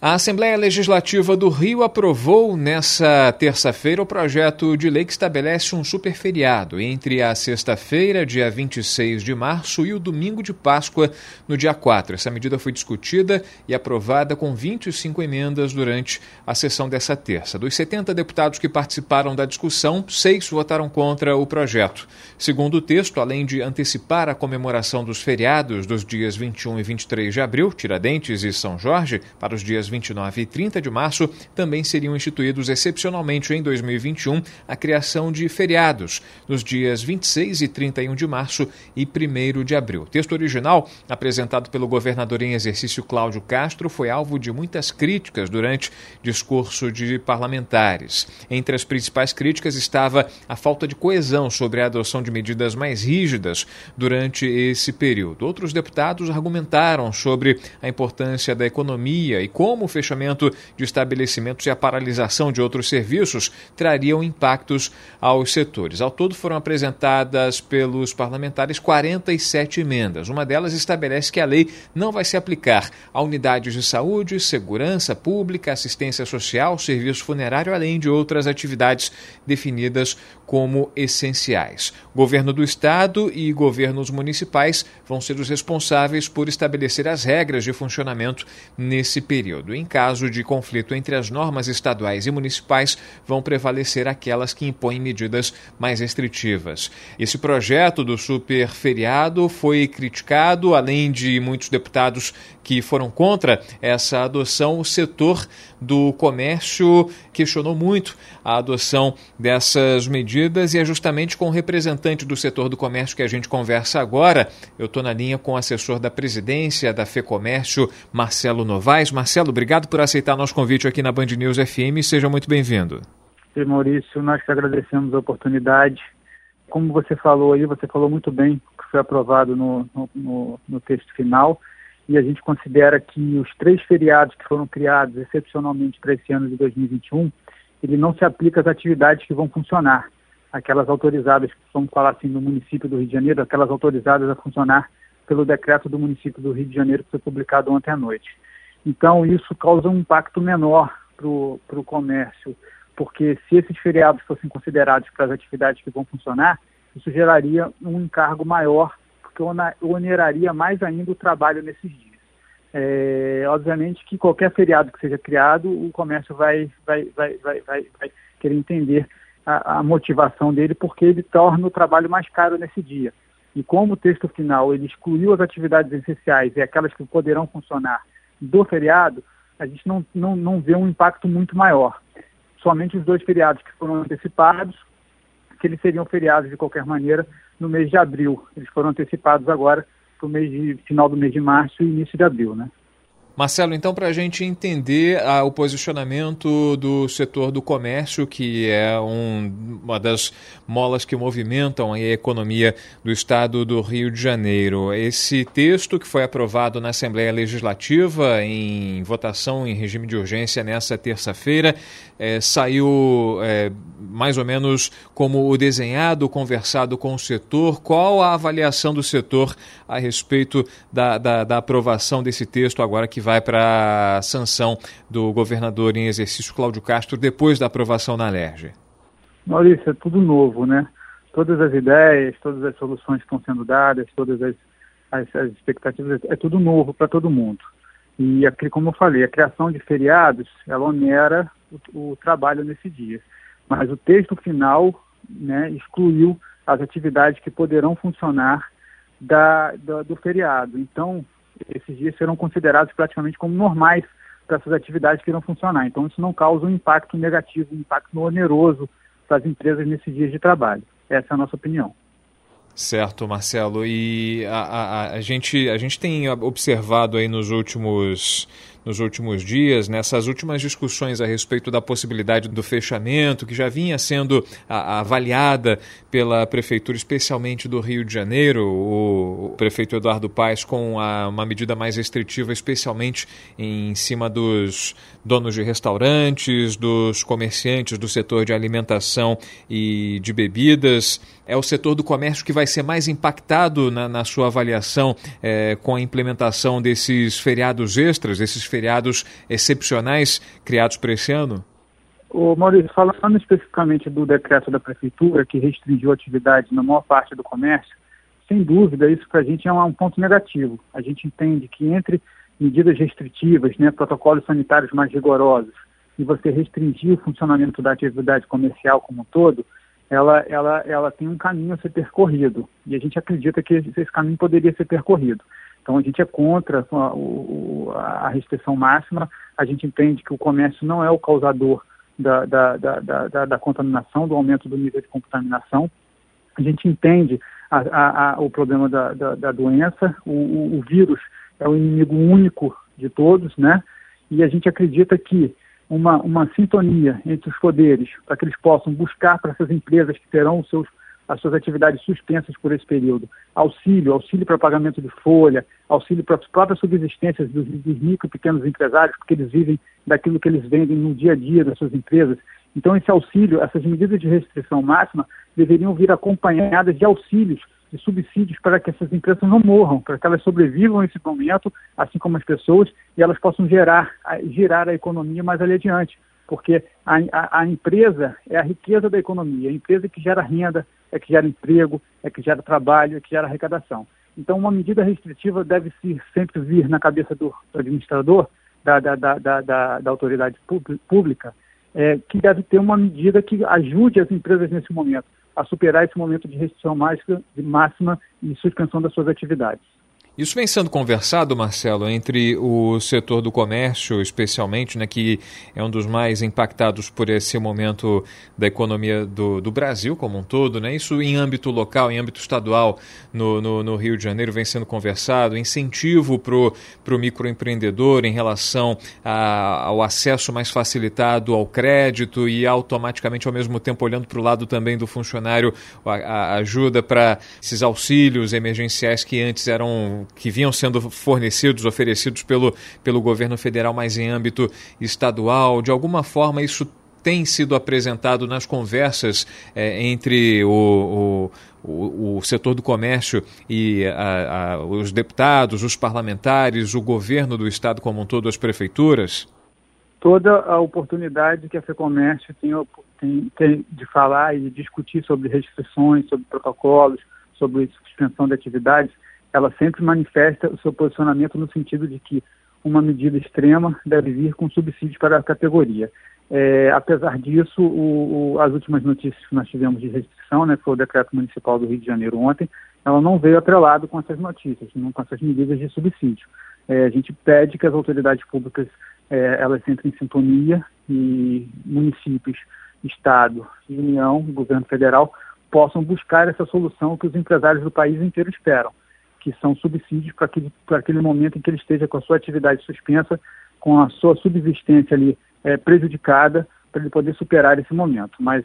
A Assembleia Legislativa do Rio aprovou nessa terça-feira o projeto de lei que estabelece um superferiado entre a sexta-feira, dia 26 de março, e o domingo de Páscoa, no dia 4. Essa medida foi discutida e aprovada com 25 emendas durante a sessão dessa terça. Dos 70 deputados que participaram da discussão, seis votaram contra o projeto. Segundo o texto, além de antecipar a comemoração dos feriados dos dias 21 e 23 de abril, Tiradentes e São Jorge, para os dias 29 e 30 de março, também seriam instituídos excepcionalmente em 2021 a criação de feriados nos dias 26 e 31 de março e 1 de abril. O texto original, apresentado pelo governador em exercício Cláudio Castro, foi alvo de muitas críticas durante discurso de parlamentares. Entre as principais críticas estava a falta de coesão sobre a adoção de medidas mais rígidas durante esse período. Outros deputados argumentaram sobre a importância da economia e como como o fechamento de estabelecimentos e a paralisação de outros serviços trariam impactos aos setores. Ao todo foram apresentadas pelos parlamentares 47 emendas. Uma delas estabelece que a lei não vai se aplicar a unidades de saúde, segurança pública, assistência social, serviço funerário, além de outras atividades definidas como essenciais. Governo do Estado e governos municipais vão ser os responsáveis por estabelecer as regras de funcionamento nesse período. Em caso de conflito entre as normas estaduais e municipais, vão prevalecer aquelas que impõem medidas mais restritivas. Esse projeto do super feriado foi criticado, além de muitos deputados que foram contra essa adoção, o setor do comércio questionou muito a adoção dessas medidas e é justamente com o representante do setor do comércio que a gente conversa agora. Eu estou na linha com o assessor da presidência da FEComércio, Marcelo Novaes. Marcelo, obrigado por aceitar nosso convite aqui na Band News FM. Seja muito bem-vindo. Maurício, nós que agradecemos a oportunidade. Como você falou aí, você falou muito bem que foi aprovado no, no, no texto final e a gente considera que os três feriados que foram criados excepcionalmente para esse ano de 2021, ele não se aplica às atividades que vão funcionar, aquelas autorizadas, vamos falar assim, no município do Rio de Janeiro, aquelas autorizadas a funcionar pelo decreto do município do Rio de Janeiro que foi publicado ontem à noite. Então, isso causa um impacto menor para o comércio, porque se esses feriados fossem considerados para as atividades que vão funcionar, isso geraria um encargo maior, porque oneraria mais ainda o trabalho nesses dias. É, obviamente que qualquer feriado que seja criado, o comércio vai, vai, vai, vai, vai, vai querer entender a, a, motivação dele, porque ele torna o trabalho mais caro nesse dia. E como o texto final ele excluiu as atividades essenciais e aquelas que poderão funcionar do feriado, a gente não, não, não vê um impacto muito maior. Somente os dois feriados que foram antecipados, que eles seriam feriados de qualquer maneira no mês de abril. Eles foram antecipados agora para o mês final do mês de março e início de abril, né? Marcelo, então, para a gente entender ah, o posicionamento do setor do comércio, que é um, uma das molas que movimentam a economia do estado do Rio de Janeiro. Esse texto, que foi aprovado na Assembleia Legislativa em votação em regime de urgência nessa terça-feira, é, saiu é, mais ou menos como o desenhado, conversado com o setor. Qual a avaliação do setor a respeito da, da, da aprovação desse texto agora que vai para a sanção do governador em exercício Cláudio Castro depois da aprovação na LERJ? Maurício, é tudo novo, né? Todas as ideias, todas as soluções que estão sendo dadas, todas as, as, as expectativas, é tudo novo para todo mundo. E, como eu falei, a criação de feriados, ela onera o, o trabalho nesse dia. Mas o texto final né, excluiu as atividades que poderão funcionar da, da, do feriado. Então, esses dias serão considerados praticamente como normais para essas atividades que irão funcionar. Então, isso não causa um impacto negativo, um impacto oneroso para as empresas nesses dias de trabalho. Essa é a nossa opinião. Certo, Marcelo. E a, a, a, gente, a gente tem observado aí nos últimos nos últimos dias, nessas últimas discussões a respeito da possibilidade do fechamento, que já vinha sendo avaliada pela Prefeitura, especialmente do Rio de Janeiro, o, prefeito Eduardo Paes com a, uma medida mais restritiva, especialmente em cima dos donos de restaurantes, dos comerciantes do setor de alimentação e de bebidas. É o setor do comércio que vai ser mais impactado na, na sua avaliação é, com a implementação desses feriados extras, desses feriados excepcionais criados para esse ano? O Maurício, falando especificamente do decreto da prefeitura que restringiu a atividade na maior parte do comércio, sem dúvida isso para a gente é um, um, ponto negativo. A gente entende que entre medidas restritivas, né, protocolos sanitários mais rigorosos, e você restringir o funcionamento da atividade comercial como um todo, ela, ela, ela tem um caminho a ser percorrido. E a gente acredita que esse caminho poderia ser percorrido. Então a gente é contra a, a restrição máxima, a gente entende que o comércio não é o causador da, da, da, da, contaminação, do aumento do nível de contaminação. A gente entende a, a, o problema da doença, o, o, o, vírus é o inimigo único de todos, né? E a gente acredita que uma, uma sintonia entre os poderes, para que eles possam buscar para essas empresas que terão os seus as suas atividades suspensas por esse período. Auxílio, auxílio para pagamento de folha, auxílio para as próprias subsistências dos, dos micro e pequenos empresários, porque eles vivem daquilo que eles vendem no dia a dia das suas empresas. Então, esse auxílio, essas medidas de restrição máxima, deveriam vir acompanhadas de auxílios, de subsídios para que essas empresas não morram, para que elas sobrevivam nesse momento, assim como as pessoas, e elas possam gerar, girar a economia mais ali adiante. Porque a, a, a empresa é a riqueza da economia, a empresa que gera renda, é que gera emprego, é que gera trabalho, é que gera arrecadação. Então, uma medida restritiva deve sempre vir na cabeça do, do administrador, da, da, da, da, da autoridade pública, é, que deve ter uma medida que ajude as empresas nesse momento a superar esse momento de restrição máxima, máxima e suspensão das suas atividades. Isso vem sendo conversado, Marcelo, entre o setor do comércio, especialmente, né, que é um dos mais impactados por esse momento da economia do, do Brasil como um todo. Né? Isso em âmbito local, em âmbito estadual, no, no, no Rio de Janeiro, vem sendo conversado. Incentivo para o microempreendedor em relação a, ao acesso mais facilitado ao crédito e automaticamente, ao mesmo tempo, olhando para o lado também do funcionário, a, a ajuda para esses auxílios emergenciais que antes eram que vinham sendo fornecidos, oferecidos pelo, pelo governo federal, mas em âmbito estadual. De alguma forma, isso tem sido apresentado nas conversas é, entre o, o, o, setor do comércio e a, a, os deputados, os parlamentares, o governo do estado como um todo, as prefeituras? Toda a oportunidade que a FEComércio tem, tem, tem de falar e discutir sobre restrições, sobre protocolos, sobre suspensão de atividades, ela sempre manifesta o seu posicionamento no sentido de que uma medida extrema deve vir com subsídios para a categoria. É, apesar disso, o, o, as últimas notícias que nós tivemos de restrição, né, foi o decreto municipal do Rio de Janeiro ontem, ela não veio atrelado com essas notícias, não com essas medidas de subsídio. É, a gente pede que as autoridades públicas é, elas entrem em sintonia e municípios, Estado, União, governo federal possam buscar essa solução que os empresários do país inteiro esperam que são subsídios para aquele, aquele momento em que ele esteja com a sua atividade suspensa, com a sua subsistência ali é, prejudicada, para ele poder superar esse momento. Mas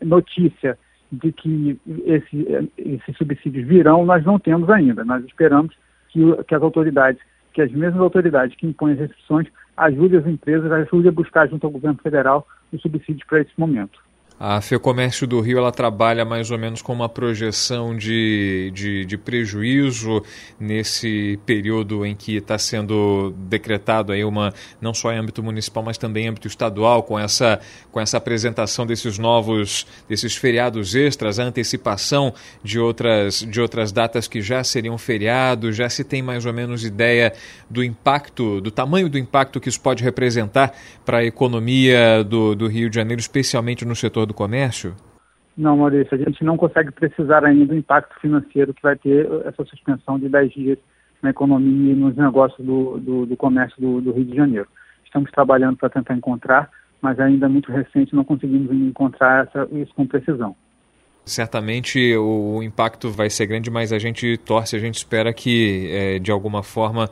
notícia de que esse, esses subsídios virão, nós não temos ainda. Nós esperamos que, que as autoridades, que as mesmas autoridades que impõem as restrições, ajudem as empresas, ajudem a buscar junto ao governo federal os subsídios para esse momento. A FEComércio do Rio ela trabalha mais ou menos com uma projeção de, de, de prejuízo nesse período em que está sendo decretado aí uma, não só em âmbito municipal, mas também em âmbito estadual, com essa, com essa apresentação desses novos, desses feriados extras, a antecipação de outras, de outras datas que já seriam feriados, já se tem mais ou menos ideia do impacto, do tamanho do impacto que isso pode representar para a economia do, do Rio de Janeiro, especialmente no setor do comércio? Não, Maurício, a gente não consegue precisar ainda do impacto financeiro que vai ter essa suspensão de 10 dias na economia e nos negócios do, do, do comércio do, do, Rio de Janeiro. Estamos trabalhando para tentar encontrar, mas ainda é muito recente não conseguimos encontrar essa, isso com precisão. Certamente o impacto vai ser grande, mas a gente torce, a gente espera que, é, de alguma forma,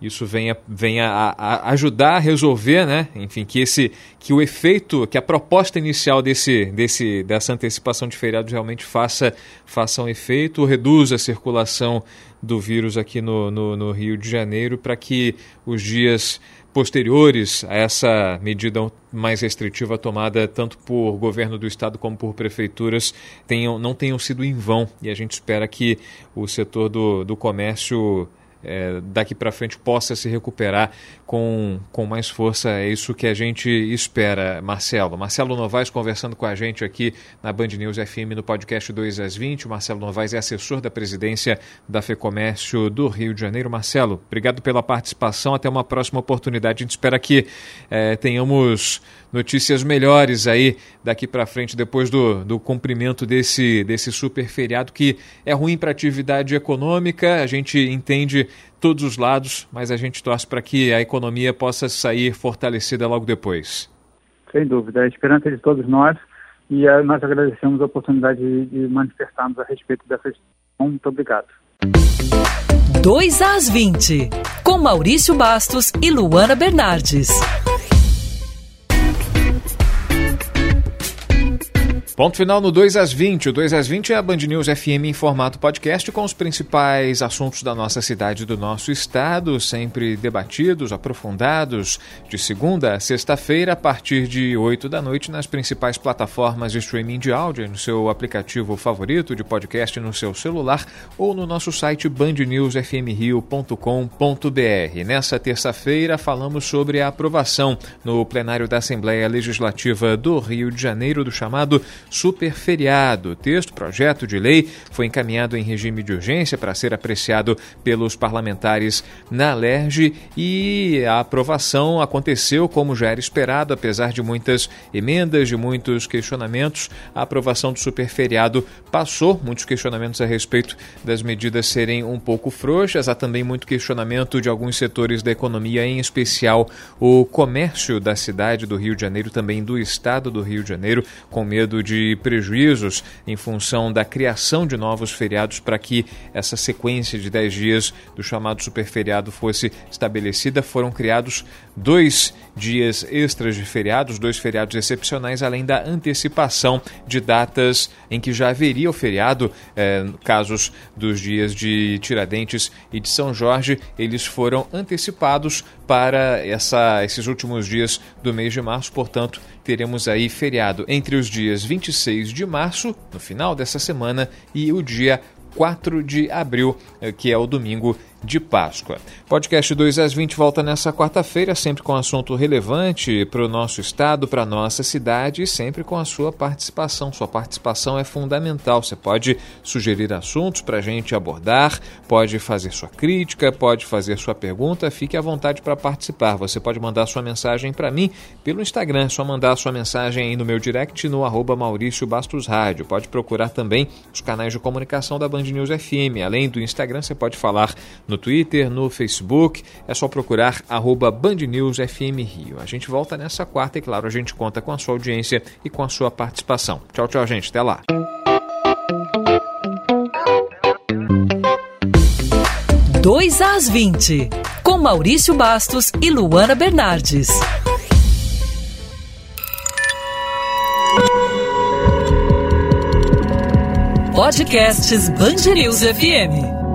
isso venha, venha a, a ajudar a resolver, né? Enfim, que esse que o efeito, que a proposta inicial desse, desse, dessa antecipação de feriados realmente faça, faça um efeito, reduza a circulação do vírus aqui no, no, no Rio de Janeiro para que os dias posteriores a essa medida mais restritiva tomada tanto por governo do estado como por prefeituras tenham, não tenham sido em vão e a gente espera que o setor do, do comércio é, daqui para frente possa se recuperar com, com mais força. É isso que a gente espera, Marcelo. Marcelo Novaes conversando com a gente aqui na Band News FM no podcast 2 às 20. O Marcelo Novaes é assessor da presidência da FEComércio do Rio de Janeiro. Marcelo, obrigado pela participação. Até uma próxima oportunidade. A gente espera que é, tenhamos notícias melhores aí daqui para frente, depois do, do cumprimento desse, desse super feriado que é ruim para a atividade econômica. A gente entende todos os lados, mas a gente torce para que a economia possa sair fortalecida logo depois. Sem dúvida, a esperança é de todos nós e uh, nós agradecemos a oportunidade de, de manifestarmos a respeito dessa questão. Muito obrigado. 2 às 20, com Maurício Bastos e Luana Bernardes. Ponto final no 2 às 20. O 2 às 20 é a Band News FM em formato podcast com os principais assuntos da nossa cidade e do nosso estado, sempre debatidos, aprofundados, de segunda a sexta-feira, a partir de 8 da noite, nas principais plataformas de streaming de áudio, no seu aplicativo favorito de podcast no seu celular ou no nosso site bandnewsfmrio.com.br. Nessa terça-feira, falamos sobre a aprovação no plenário da Assembleia Legislativa do Rio de Janeiro do chamado super feriado. O texto, projeto de lei, foi encaminhado em regime de urgência para ser apreciado pelos parlamentares na LERJ e a aprovação aconteceu como já era esperado, apesar de muitas emendas, de muitos questionamentos. A aprovação do super feriado passou, muitos questionamentos a respeito das medidas serem um pouco frouxas. Há também muito questionamento de alguns setores da economia, em especial o comércio da cidade do Rio de Janeiro, também do estado do Rio de Janeiro, com medo de de prejuízos em função da criação de novos feriados para que essa sequência de 10 dias do chamado superferiado fosse estabelecida. Foram criados dois dias extras de feriados, dois feriados excepcionais, além da antecipação de datas em que já haveria o feriado, eh, casos dos dias de Tiradentes e de São Jorge, eles foram antecipados para essa, esses últimos dias do mês de março, portanto, teremos aí feriado entre os dias 26 de março, no final dessa semana, e o dia 4 de abril, eh, que é o domingo de Páscoa. Podcast 2 às 20 volta nessa quarta-feira, sempre com assunto relevante para o nosso estado, para a nossa cidade e sempre com a sua participação. Sua participação é fundamental. Você pode sugerir assuntos para a gente abordar, pode fazer sua crítica, pode fazer sua pergunta. Fique à vontade para participar. Você pode mandar sua mensagem para mim pelo Instagram. É só mandar sua mensagem aí no meu direct no arroba Maurício Bastos Rádio. Pode procurar também os canais de comunicação da Band News FM. Além do Instagram, você pode falar no Twitter, no Facebook. É só procurar arroba Band News FM Rio. A gente volta nessa quarta e, claro, a gente conta com a sua audiência e com a sua participação. Tchau, tchau, gente. Até lá. Dois às 20, com Maurício Bastos e Luana Bernardes. Podcasts Band News FM.